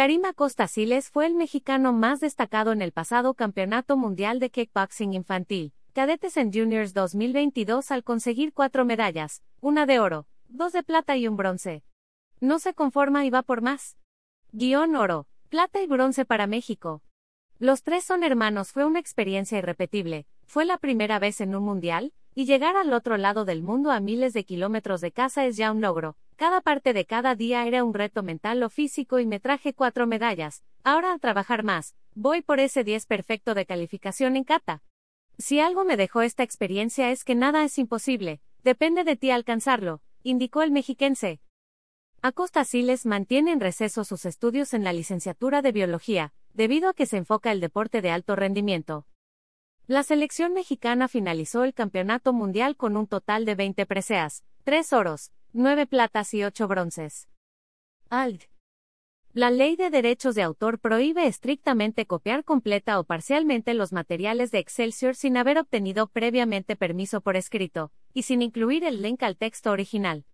Karim Acosta Siles fue el mexicano más destacado en el pasado Campeonato Mundial de Kickboxing Infantil, Cadetes en Juniors 2022 al conseguir cuatro medallas, una de oro, dos de plata y un bronce. No se conforma y va por más. Guión oro, plata y bronce para México. Los tres son hermanos fue una experiencia irrepetible, fue la primera vez en un mundial, y llegar al otro lado del mundo a miles de kilómetros de casa es ya un logro, cada parte de cada día era un reto mental o físico y me traje cuatro medallas. Ahora a trabajar más. Voy por ese 10 perfecto de calificación en kata. Si algo me dejó esta experiencia es que nada es imposible. Depende de ti alcanzarlo, indicó el mexiquense. Acosta Siles mantiene en receso sus estudios en la licenciatura de biología, debido a que se enfoca el deporte de alto rendimiento. La selección mexicana finalizó el campeonato mundial con un total de 20 preseas, 3 oros, 9 platas y 8 bronces. ALD. La ley de derechos de autor prohíbe estrictamente copiar completa o parcialmente los materiales de Excelsior sin haber obtenido previamente permiso por escrito, y sin incluir el link al texto original.